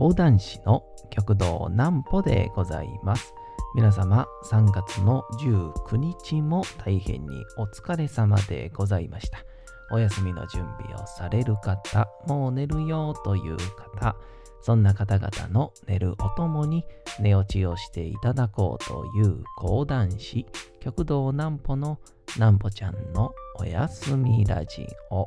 講談師の極道南歩でございます。皆様3月の19日も大変にお疲れ様でございました。お休みの準備をされる方、もう寝るよという方、そんな方々の寝るおともに寝落ちをしていただこうという講談師、極道南歩の南歩ちゃんのおやすみラジオ。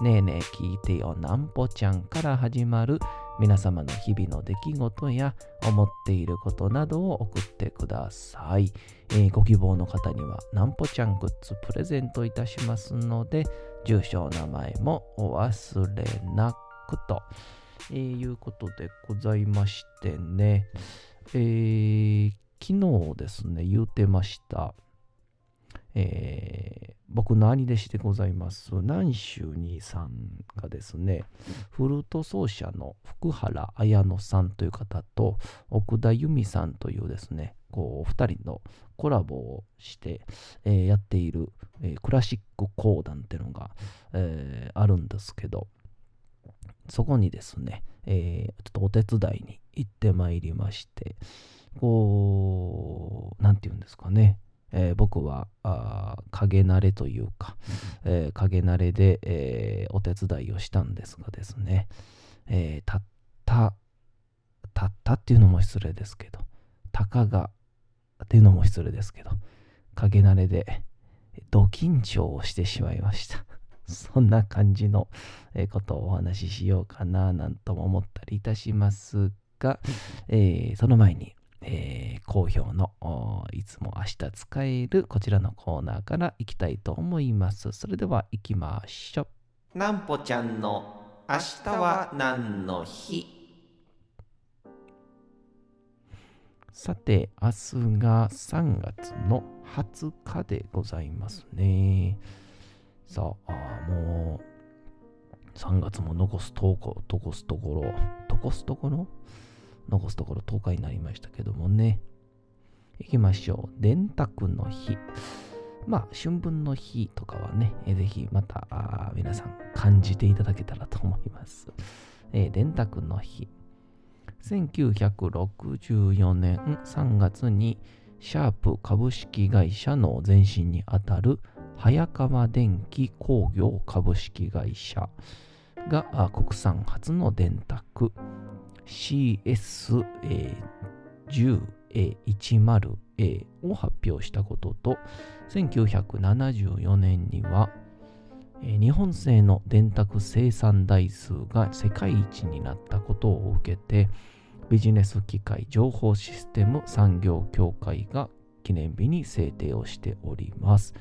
ねえねえ聞いてよなんぽちゃんから始まる皆様の日々の出来事や思っていることなどを送ってください。えーご希望の方にはなんぽちゃんグッズプレゼントいたしますので、住所、名前もお忘れなくと、えーいうことでございましてね、えー昨日ですね、言うてました。え僕の兄弟子でございます？南州兄さんがですねフルート奏者の福原綾乃さんという方と奥田由美さんというですねこうお二人のコラボをして、えーやっている、えークラシック講談っていうのが、えーあるんですけどそこにですね、えちょっとお手伝いに行ってまいりましてこうなんて言うんですかね。えー僕はあー影慣れというか、えー影慣れで、えーお手伝いをしたんですがですね、えーたった、たったっていうのも失礼ですけど、たかがっていうのも失礼ですけど、影慣れで、ド緊張をしてしまいました。そんな感じのことをお話ししようかななんとも思ったりいたしますが、えーその前に、えー好評のおいつも明日使えるこちらのコーナーからいきたいと思います。それでは行きましょう。なんぽちゃんの明日は何の日？さて、明日が3月の20日でございますね。さあ、もう3月も残すとこ、残すところ、残すところ？残すところ10日になりましたけどもね。行きましょう。電卓の日。まあ、春分の日とかはね、えぜひまた皆さん感じていただけたらと思います。えー電卓の日。1964年3月にシャープ株式会社の前身にあたる早川電機工業株式会社が国産初の電卓 CS10A10A を発表したことと1974年には日本製の電卓生産台数が世界一になったことを受けてビジネス機械情報システム産業協会が記念日に制定をしております。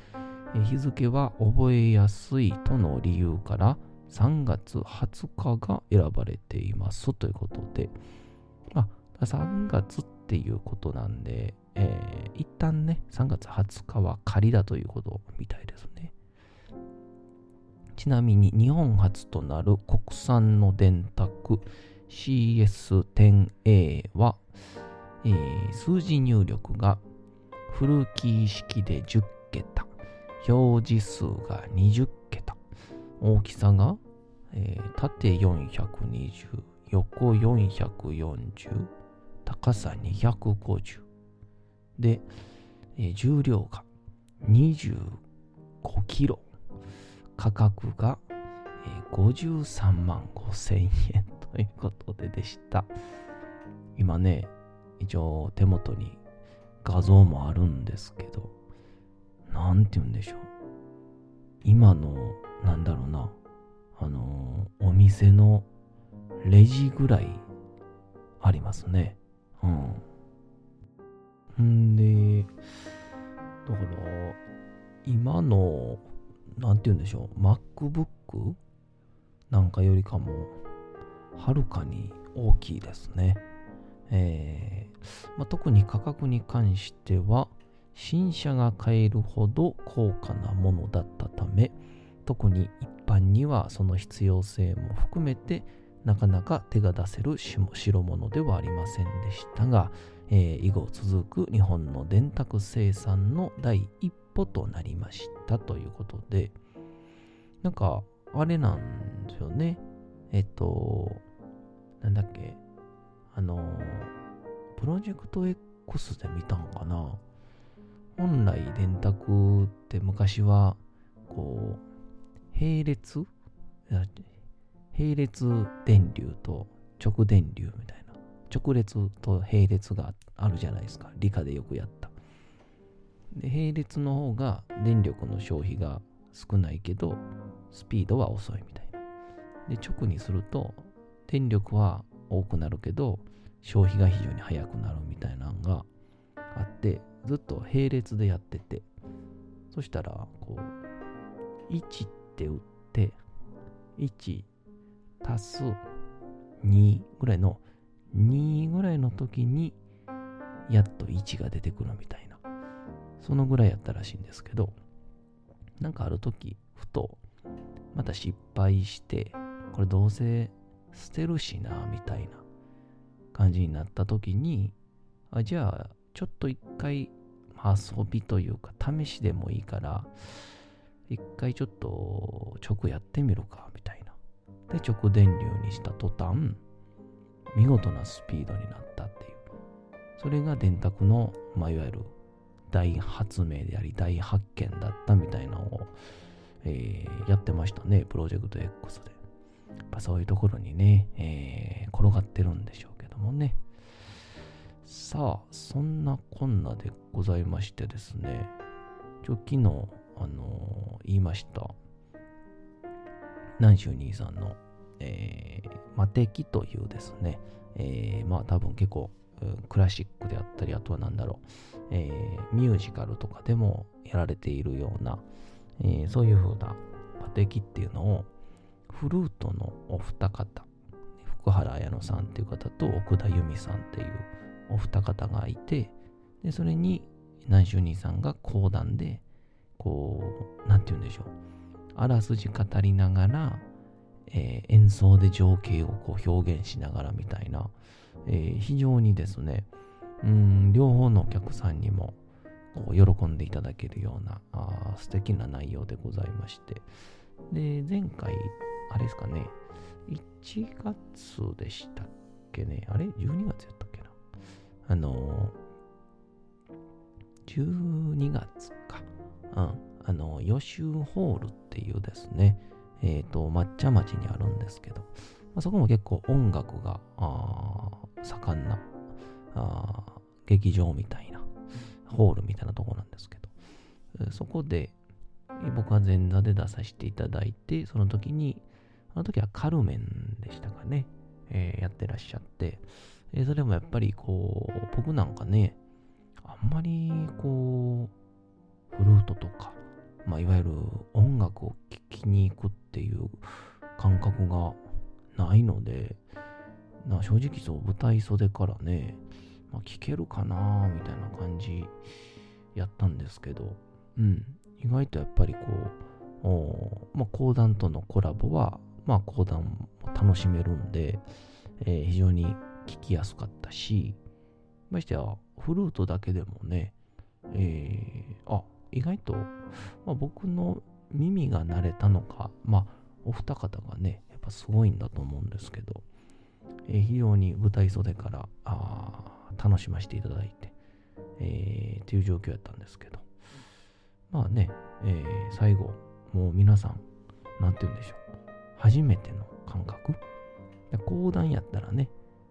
日付は覚えやすいとの理由から3月20日が選ばれていますということで、まあ、3月っていうことなんで、えー一旦ね、3月20日は仮だということみたいですね。ちなみに日本初となる国産の電卓 CS10A は、えー数字入力がフルキー式で10桁、表示数が20桁、大きさが、えー縦420、横440、高さ250。で、えー重量が25キロ。価格が、えー53万5千円 ということででした。今ね、一応手元に画像もあるんですけど、なんて言うんでしょう。今の、なんだろうな、あのお店のレジぐらいありますね。うん。んで、だから、今の、なんて言うんでしょう、MacBook なんかよりかも、はるかに大きいですね。えーまあ、特に価格に関しては、新車が買えるほど高価なものだったため、特に一般にはその必要性も含めてなかなか手が出せる代物ではありませんでしたが、えー、以後続く日本の電卓生産の第一歩となりましたということで、なんか、あれなんですよね。えっと、なんだっけ、あの、プロジェクト X で見たんかな。本来電卓って昔は、こう、並列並列電流と直電流みたいな。直列と並列があるじゃないですか。理科でよくやった。で、並列の方が電力の消費が少ないけど、スピードは遅いみたいな。で、直にすると、電力は多くなるけど、消費が非常に速くなるみたいなのがあって、ずっと並列でやってて、そしたら、こう、1って打って、1足す2ぐらいの、2ぐらいの時に、やっと1が出てくるみたいな。そのぐらいやったらしいんですけど、なんかある時、ふと、また失敗して、これどうせ捨てるしな、みたいな感じになった時に、あじゃあ、ちょっと一回、遊びというか、試しでもいいから、一回ちょっと直やってみるか、みたいな。で、直電流にした途端、見事なスピードになったっていう。それが電卓の、まあ、いわゆる大発明であり、大発見だったみたいなのを、えー、やってましたね、プロジェクト X で。やっぱそういうところにね、えー、転がってるんでしょうけどもね。さあ、そんなこんなでございましてですね、ちょ昨日、あのー、言いました、南州兄さんの、えー、マテキというですね、えー、まあ多分結構、クラシックであったり、あとは何だろう、えー、ミュージカルとかでもやられているような、えー、そういう風なパテキっていうのをフルートのお二方福原綾乃さんっていう方と奥田由美さんっていうお二方がいてでそれに南州兄さんが講談でこう何て言うんでしょうあらすじ語りながら、えー、演奏で情景をこう表現しながらみたいな、えー、非常にですねうん両方のお客さんにもこう喜んでいただけるようなあ素敵な内容でございまして。で、前回、あれですかね、1月でしたっけね、あれ ?12 月やったあの12月か。うん。あの、予習ホールっていうですね、えっ、ー、と、抹茶町にあるんですけど、まあ、そこも結構音楽が盛んな劇場みたいな、ホールみたいなとこなんですけど、そこで、僕は前座で出させていただいて、その時に、あの時はカルメンでしたかね、えー、やってらっしゃって、え、それもやっぱりこう、僕なんかね、あんまりこう、フルートとか、まあ、いわゆる音楽を聴きに行くっていう感覚がないので、な正直そう、舞台袖からね、まあ、聞けるかなみたいな感じやったんですけど、うん、意外とやっぱりこう、まあ、講談とのコラボは、まあ、講談も楽しめるんで、えー、非常に聞きやすかったし、ましてや、フルートだけでもね、えー、あ、意外と、まあ、僕の耳が慣れたのか、まあ、お二方がね、やっぱすごいんだと思うんですけど、えー、非常に舞台袖からあ楽しませていただいて、えー、っていう状況やったんですけど、まあね、えー、最後、もう皆さん、なんて言うんでしょう。初めての感覚？講談やったらね、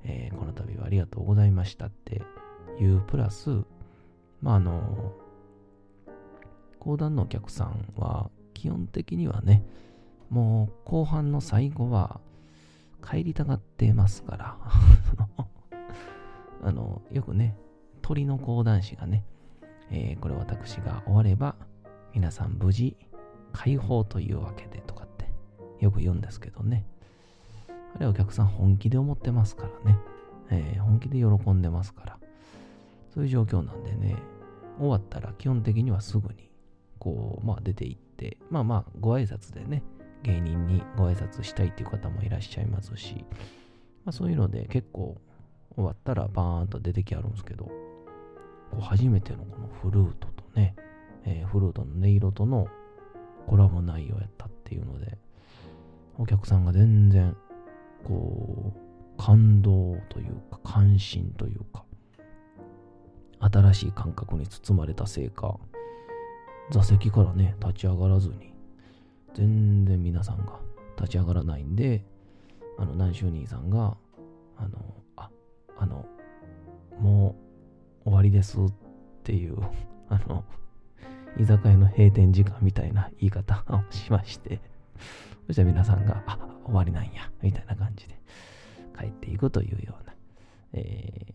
えー、この度はありがとうございましたっていうプラス、まああの、講談のお客さんは基本的にはね、もう後半の最後は帰りたがってますから あの、よくね、鳥の講談師がね、えー、これ私が終われば、皆さん無事解放というわけでとかってよく言うんですけどね。あれお客さん本気で思ってますからね。えー、本気で喜んでますから、そういう状況なんでね、終わったら基本的にはすぐに、こう、まあ出て行って、まあまあご挨拶でね、芸人にご挨拶したいっていう方もいらっしゃいますし、まあそういうので結構終わったらバーンと出てきあるんですけど、こう初めてのこのフルートとね、えー、フルートの音色とのコラボ内容やったっていうので、お客さんが全然、こう、感動というか、関心というか、新しい感覚に包まれたせいか、座席からね、立ち上がらずに、全然皆さんが立ち上がらないんで、あの、南州兄さんが、あの、あ、あの、もう終わりですっていう あの、居酒屋の閉店時間みたいな言い方をしましてそしたら皆さんが、あ、終わりなんや、みたいな感じで帰っていくというような、え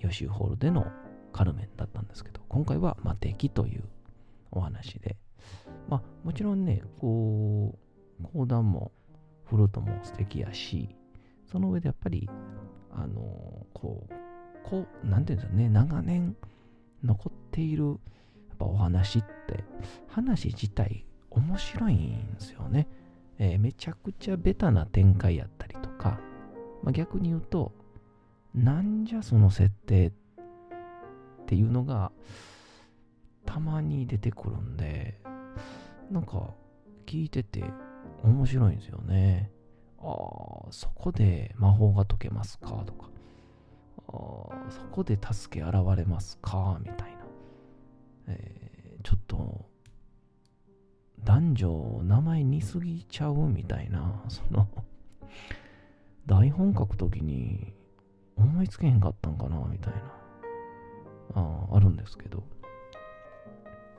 ー、予習ホールでのカルメンだったんですけど、今回は、まあ、敵というお話で、まあ、もちろんね、こう、講談もフルートも素敵やし、その上でやっぱり、あのこう、こう、なんていうんですかね、長年残っているやっぱお話って、話自体面白いんですよね。えー、めちゃくちゃベタな展開やったりとか、まあ、逆に言うと、なんじゃその設定っていうのがたまに出てくるんで、なんか聞いてて面白いんですよね。ああ、そこで魔法が解けますか？とか、ああそこで助け現れますか？みたいな。えー、ちょっと男女名前似すぎちゃうみたいな、その台本書くときに思いつけへんかったんかなみたいな、ああるんですけど、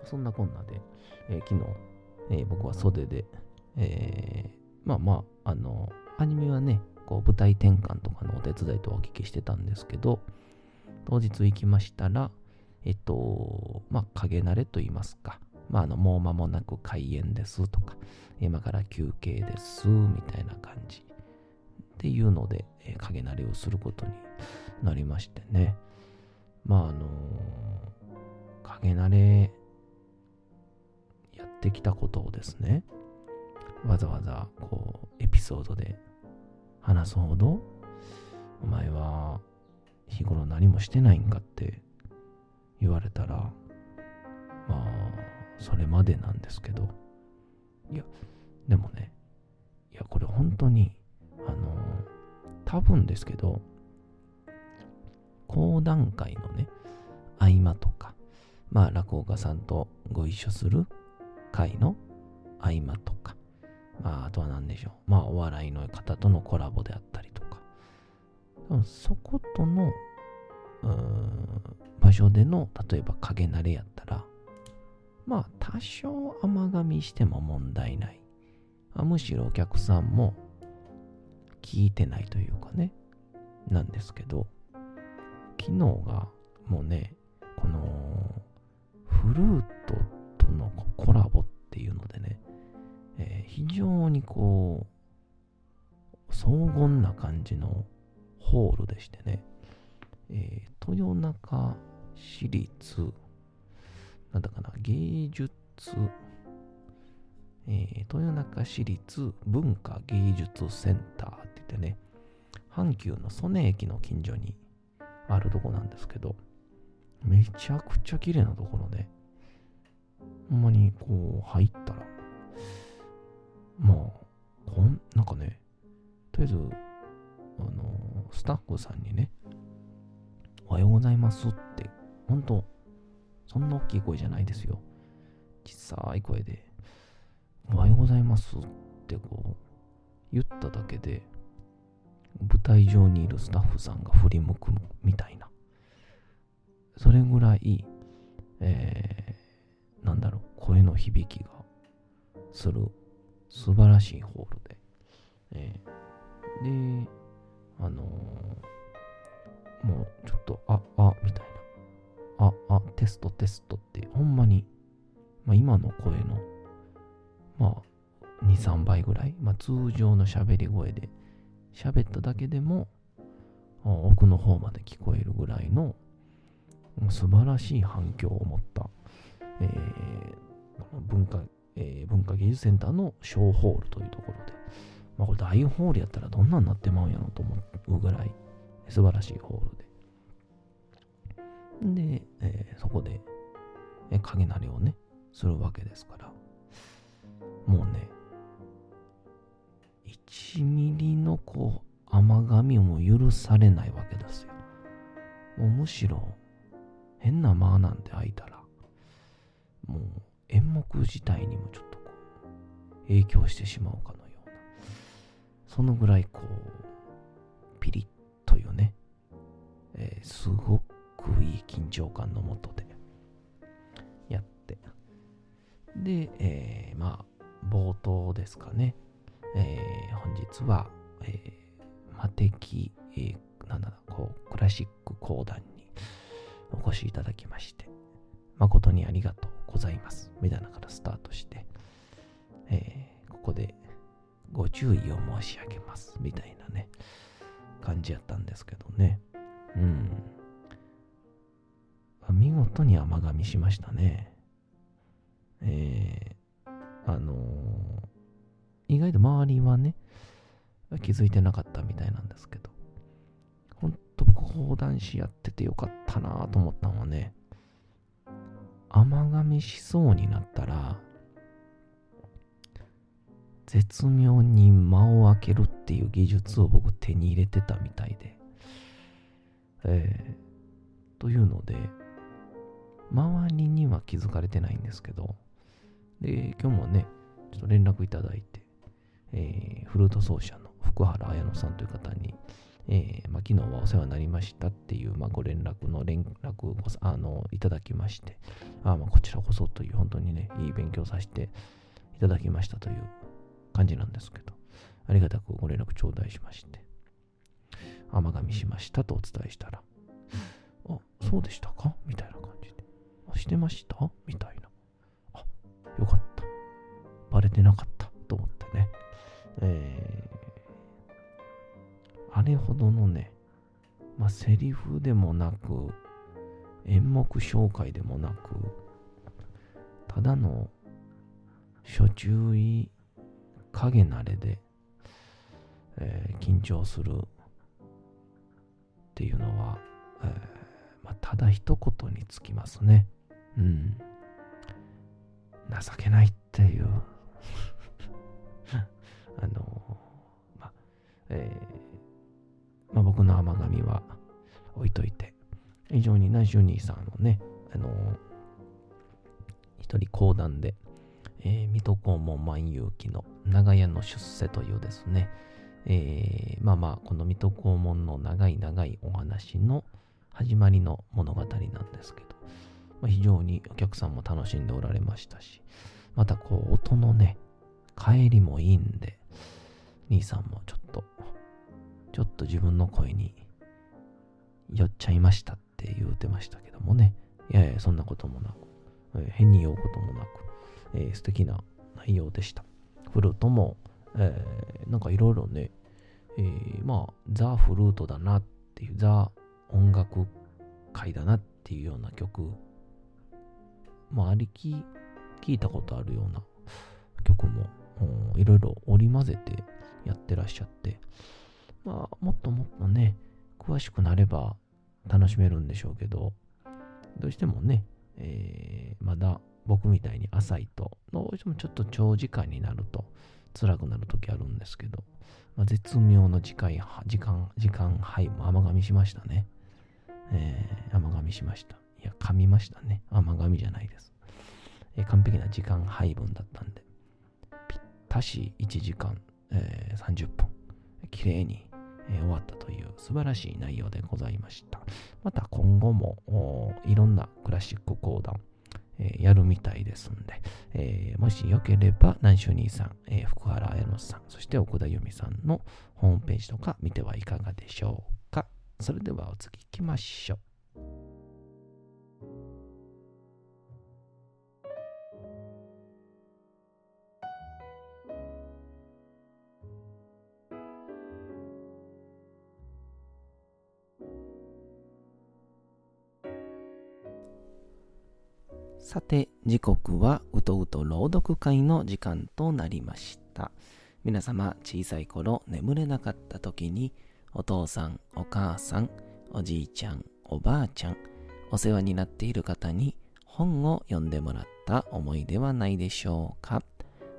そんなこんなで、えー、昨日、えー、僕は袖で、えー、まあまあ、あの、アニメはね、こう舞台転換とかのお手伝いとお聞きしてたんですけど、当日行きましたら、えっと、まあ、影慣れと言いますか、まあ、あの、もう間もなく開演ですとか、今から休憩ですみたいな感じっていうので、えー、影慣れをすることになりましてね。まあ、あのー、影慣れやってきたことをですね、わざわざこう、エピソードで話すほど、お前は日頃何もしてないんかって言われたら、まあ、それまでなんですけど、いや、でもね、いや、これ本当に、あの、多分ですけど、講談会のね、合間とか、まあ、落語家さんとご一緒する会の合間とか、まあ、あとは何でしょう。まあ、お笑いの方とのコラボであったりとか、そことの、場所での、例えば影慣れやったら、まあ多少甘噛みしても問題ないあ。むしろお客さんも聞いてないというかね、なんですけど、昨日がもうね、このフルートとのコラボっていうのでね、えー、非常にこう、荘厳な感じのホールでしてね、えー、豊中市立、なんだかな、芸術、えー、豊中市立文化芸術センターって言ってね、阪急の曽根駅の近所にあるとこなんですけど、めちゃくちゃ綺麗なところで、ほんまにこう入ったら、まあ、こん、なんかね、とりあえず、あの、スタッフさんにね、おはようございますって、本当そんな大きい声じゃないですよ。小さい声で、おはようございますってこう、言っただけで、舞台上にいるスタッフさんが振り向くみたいな。それぐらい、えー、なんだろう、声の響きがする素晴らしいホールで。えー、で、あのテストテストって、ほんまに、まあ今の声の、まあ、2、3倍ぐらい、まあ通常の喋り声で喋っただけでも、奥の方まで聞こえるぐらいの素晴らしい反響を持った、えー、文化、えー、文化芸術センターの小ホールというところで、まあ、これ大ホールやったらどんなになってまうんやろと思うぐらい素晴らしいホールで。で、えー、そこで、え影慣れをね、するわけですから、もうね、1ミリのこう、甘噛みも許されないわけですよ。もうむしろ、変な間なんて開いたら、もう演目自体にもちょっとこう、影響してしまうかのような、そのぐらいこう、ピリッというね、えー、すごくいい緊張感のもとでやって、で、えー、まあ、冒頭ですかね、えー、本日は、えー、魔的、えー、なんだこう、クラシック講談にお越しいただきまして、誠にありがとうございます。みたいなからスタートして、えー、ここでご注意を申し上げます。みたいなね、感じやったんですけどね。うん。見事に甘噛みしましたね。えー、あのー、意外と周りはね、気づいてなかったみたいなんですけど、ほんと講談師やっててよかったなと思ったのはね、甘噛みしそうになったら、絶妙に間を空けるっていう技術を僕手に入れてたみたいで、えー、というので、周りには気づかれてないんですけど、で、今日もね、ちょっと連絡いただいて、えー、フルート奏者の福原綾乃さんという方に、えーまあ、昨日はお世話になりましたっていう、まあ、ご連絡の連絡あのいただきまして、あまあこちらこそという本当にね、いい勉強させていただきましたという感じなんですけど、ありがたくご連絡頂戴しまして、甘噛みしましたとお伝えしたら、あ、そうでしたか？みたいな感じ。してました？みたいな。あ、よかった。バレてなかったと思ってね。えー、あれほどのね、まあ、セリフでもなく、演目紹介でもなく、ただの初注意影慣れで、えー、緊張するっていうのは、えーまあ、ただ一言につきますね。うん。情けないっていう。あのまあ、えー、まあ、僕の甘神は置いといて、非常にナジュニーさんのね、あの一人講談で、えー、水戸黄門万有記の長屋の出世というですね、えー、まあまあ、この水戸黄門の長い長いお話の始まりの物語なんですけど、まあ、非常にお客さんも楽しんでおられましたし、またこう、音のね、帰りもいいんで、兄さんもちょっと、ちょっと自分の声に酔っちゃいましたって言うてましたけどもね。いやいや、そんなこともなく、えー、変に酔うこともなく、えー、素敵な内容でした。フルートも、えー、なんかいろいろね、えー、まあ、ザ・フルートだなっていう、ザ・音楽界だなっていうような曲、まあ、ありき、聞いたことあるような曲もいろいろ織り交ぜてやってらっしゃって、まあ、もっともっとね、詳しくなれば楽しめるんでしょうけど、どうしてもね、えー、まだ僕みたいに浅いと、どうしてもちょっと長時間になると辛くなる時あるんですけど、まあ、絶妙の時間、時間、時間配も甘噛みしましたね。えー、甘噛みしました。いや、噛みましたね。甘噛みじゃないです。え、完璧な時間配分だったんで。ぴったし1時間、えー、30分、きれいに、えー、終わったという素晴らしい内容でございました。また今後もいろんなクラシック講談、えー、やるみたいですんで、え、もしよければ南州兄さん、え、福原綾乃さん、そして奥田由美さんのホームページとか見てはいかがでしょうか。それではお次行きましょう。時刻はうとうと朗読会の時間となりました。皆様、小さい頃眠れなかった時に、お父さん、お母さん、おじいちゃん、おばあちゃん、お世話になっている方に本を読んでもらった思いではないでしょうか？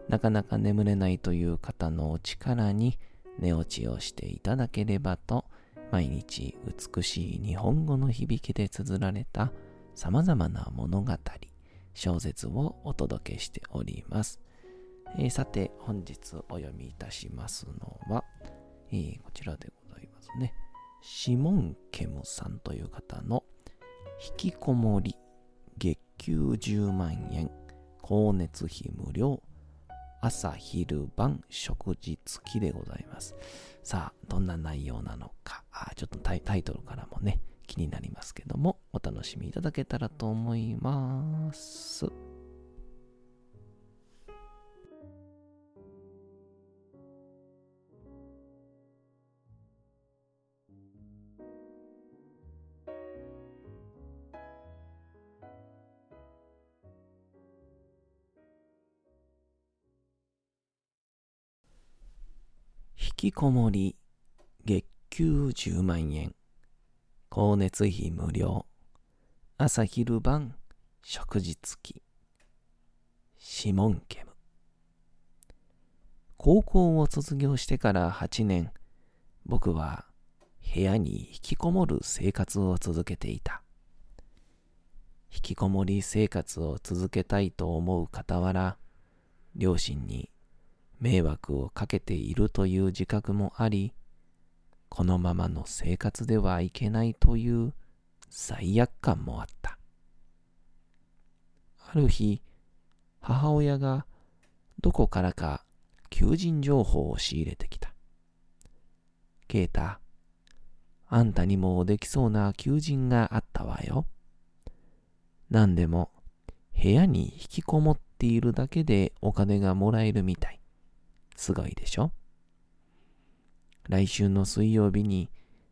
なかなか眠れないという方のお力に寝落ちをしていただければと、毎日美しい日本語の響きで綴られた様々な物語、小説をお届けしております。えー、さて、本日お読みいたしますのは、えー、こちらでございますね。シモン・ケムさんという方の引きこもり月給10万円光熱費無料朝昼晩食事付きでございます。さあ、どんな内容なのか、あちょっとタイトルからもね、気になりますけども、お楽しみいただけたらと思います。引きこもり月給10万円光熱費無料朝昼晩食事付き。シモンケム。高校を卒業してから8年僕は部屋に引きこもる生活を続けていた。引きこもり生活を続けたいと思う傍ら両親に迷惑をかけているという自覚もあり、このままの生活ではいけないという罪悪感もあった。ある日、母親がどこからか求人情報を仕入れてきた。ケイタ、あんたにもできそうな求人があったわよ。何でも部屋に引きこもっているだけでお金がもらえるみたい。すごいでしょ？来週の水曜日に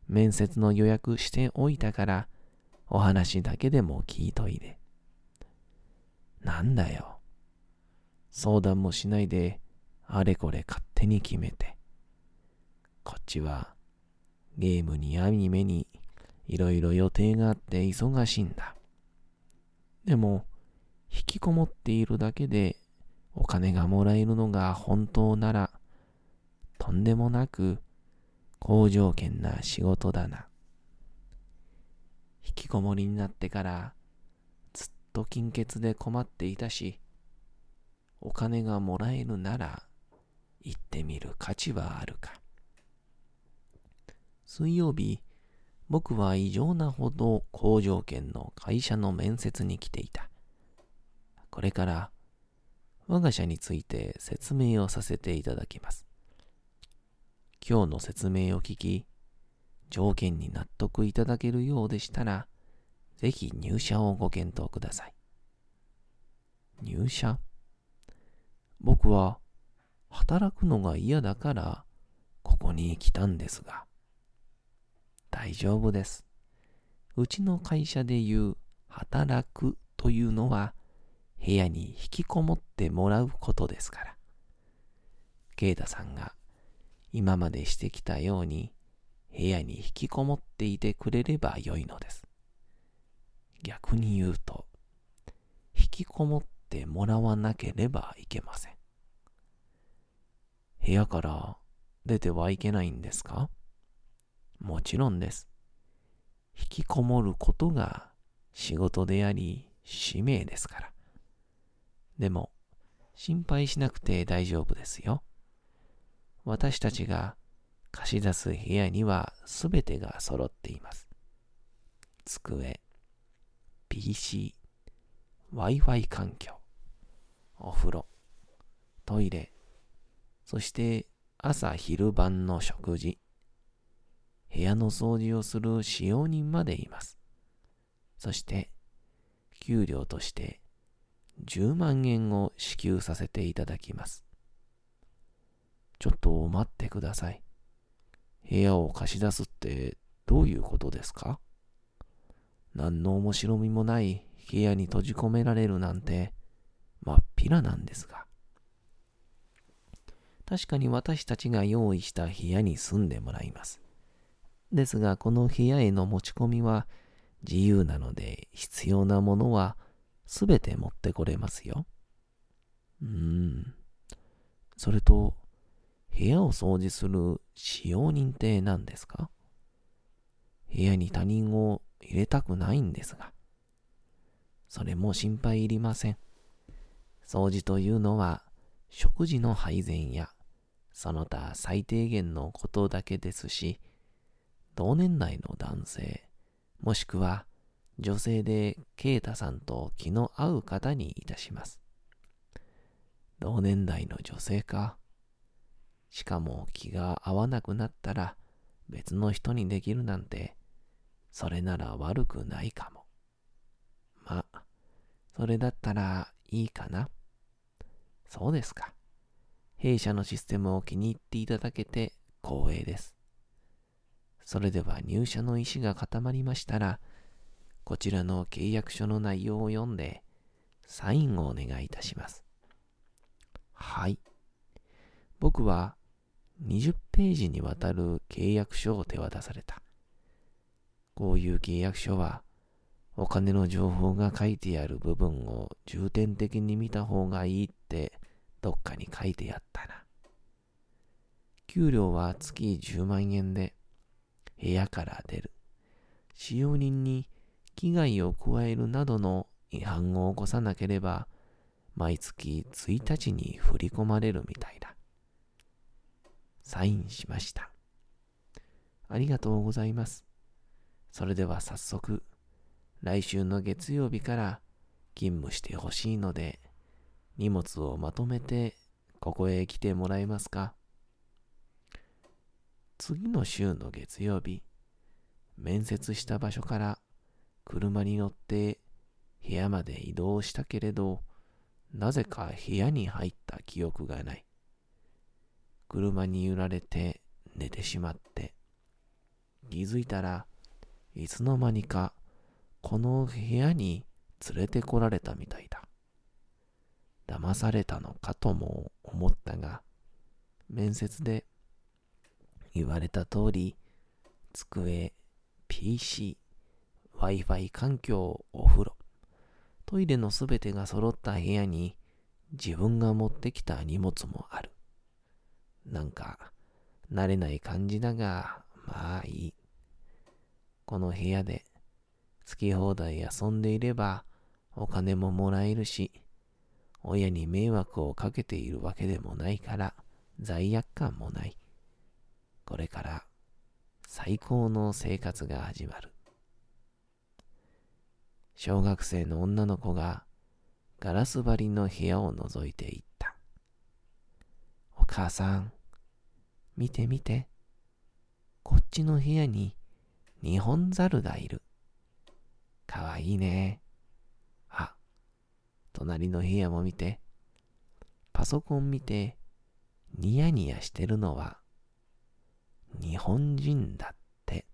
面接の予約しておいたからお話だけでも聞いといで。なんだよ。相談もしないであれこれ勝手に決めて。こっちはゲームにアニメにいろいろ予定があって忙しいんだ。でも引きこもっているだけでお金がもらえるのが本当なら、とんでもなく好条件な仕事だな。引きこもりになってからずっと金欠で困っていたし、お金がもらえるなら行ってみる価値はあるか。水曜日、僕は異常なほど好条件の会社の面接に来ていた。これから我が社について説明をさせていただきます。今日の説明を聞き、条件に納得いただけるようでしたら、ぜひ入社をご検討ください。入社？僕は働くのが嫌だからここに来たんですが。大丈夫です。うちの会社で言う働くというのは部屋に引きこもってもらうことですから。ケイタさんが今までしてきたように部屋に引きこもっていてくれればよいのです。逆に言うと、引きこもってもらわなければいけません。部屋から出てはいけないんですか？もちろんです。引きこもることが仕事であり使命ですから。でも、心配しなくて大丈夫ですよ。私たちが貸し出す部屋にはすべてが揃っています。机、PC、Wi-Fi 環境、お風呂、トイレ、そして朝昼晩の食事、部屋の掃除をする使用人までいます。そして、給料として10万円を支給させていただきます。ちょっと待ってください。部屋を貸し出すってどういうことですか？何の面白みもない部屋に閉じ込められるなんて、まっぴらなんですが。確かに私たちが用意した部屋に住んでもらいます。ですが、この部屋への持ち込みは自由なので、必要なものはすべて持ってこれますよ。うーん。それと、部屋を掃除する使用人って何ですか？部屋に他人を入れたくないんですが。それも心配いりません。掃除というのは食事の配膳やその他最低限のことだけですし、同年代の男性、もしくは女性でケイタさんと気の合う方にいたします。同年代の女性か。しかも気が合わなくなったら別の人にできるなんて、それなら悪くないかも。ま、それだったらいいかな。そうですか。弊社のシステムを気に入っていただけて光栄です。それでは入社の意思が固まりましたら、こちらの契約書の内容を読んで、サインをお願いいたします。はい。僕は20ページにわたる契約書を手渡された。こういう契約書は、お金の情報が書いてある部分を重点的に見た方がいいってどっかに書いてあったな。給料は月10万円で、部屋から出る。使用人に危害を加えるなどの違反を起こさなければ、毎月1日に振り込まれるみたいだ。サインしました。ありがとうございます。それでは早速、来週の月曜日から勤務してほしいので、荷物をまとめてここへ来てもらえますか次の週の月曜日、面接した場所から車に乗って部屋まで移動したけれど、なぜか部屋に入った記憶がない。車に揺られて寝てしまって、気づいたらいつの間にかこの部屋に連れてこられたみたいだ。騙されたのかとも思ったが、面接で言われた通り、机、PC、Wi-Fi 環境、お風呂、トイレのすべてが揃った部屋に自分が持ってきた荷物もある。なんか、慣れない感じだが、まあいい。この部屋で好き放題遊んでいればお金ももらえるし、親に迷惑をかけているわけでもないから罪悪感もない。これから最高の生活が始まる。小学生の女の子がガラス張りの部屋を覗いていった。お母さん、見て見て。こっちの部屋に日本猿がいる。かわいいね。あ隣の部屋も見て、パソコン見て、ニヤニヤしてるのは、日本人だって。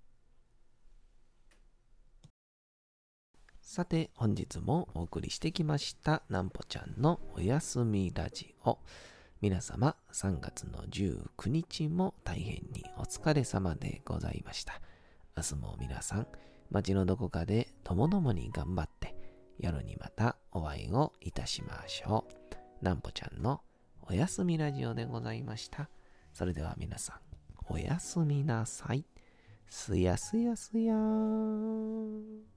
さて、本日もお送りしてきました、なんぽちゃんのおやすみラジオ。皆様、3月の19日も大変にお疲れ様でございました。明日も皆さん、街のどこかでともどもに頑張って、夜にまたお会いをいたしましょう。なんぽちゃんのおやすみラジオでございました。それでは皆さん、おやすみなさい。すやすやすやーん。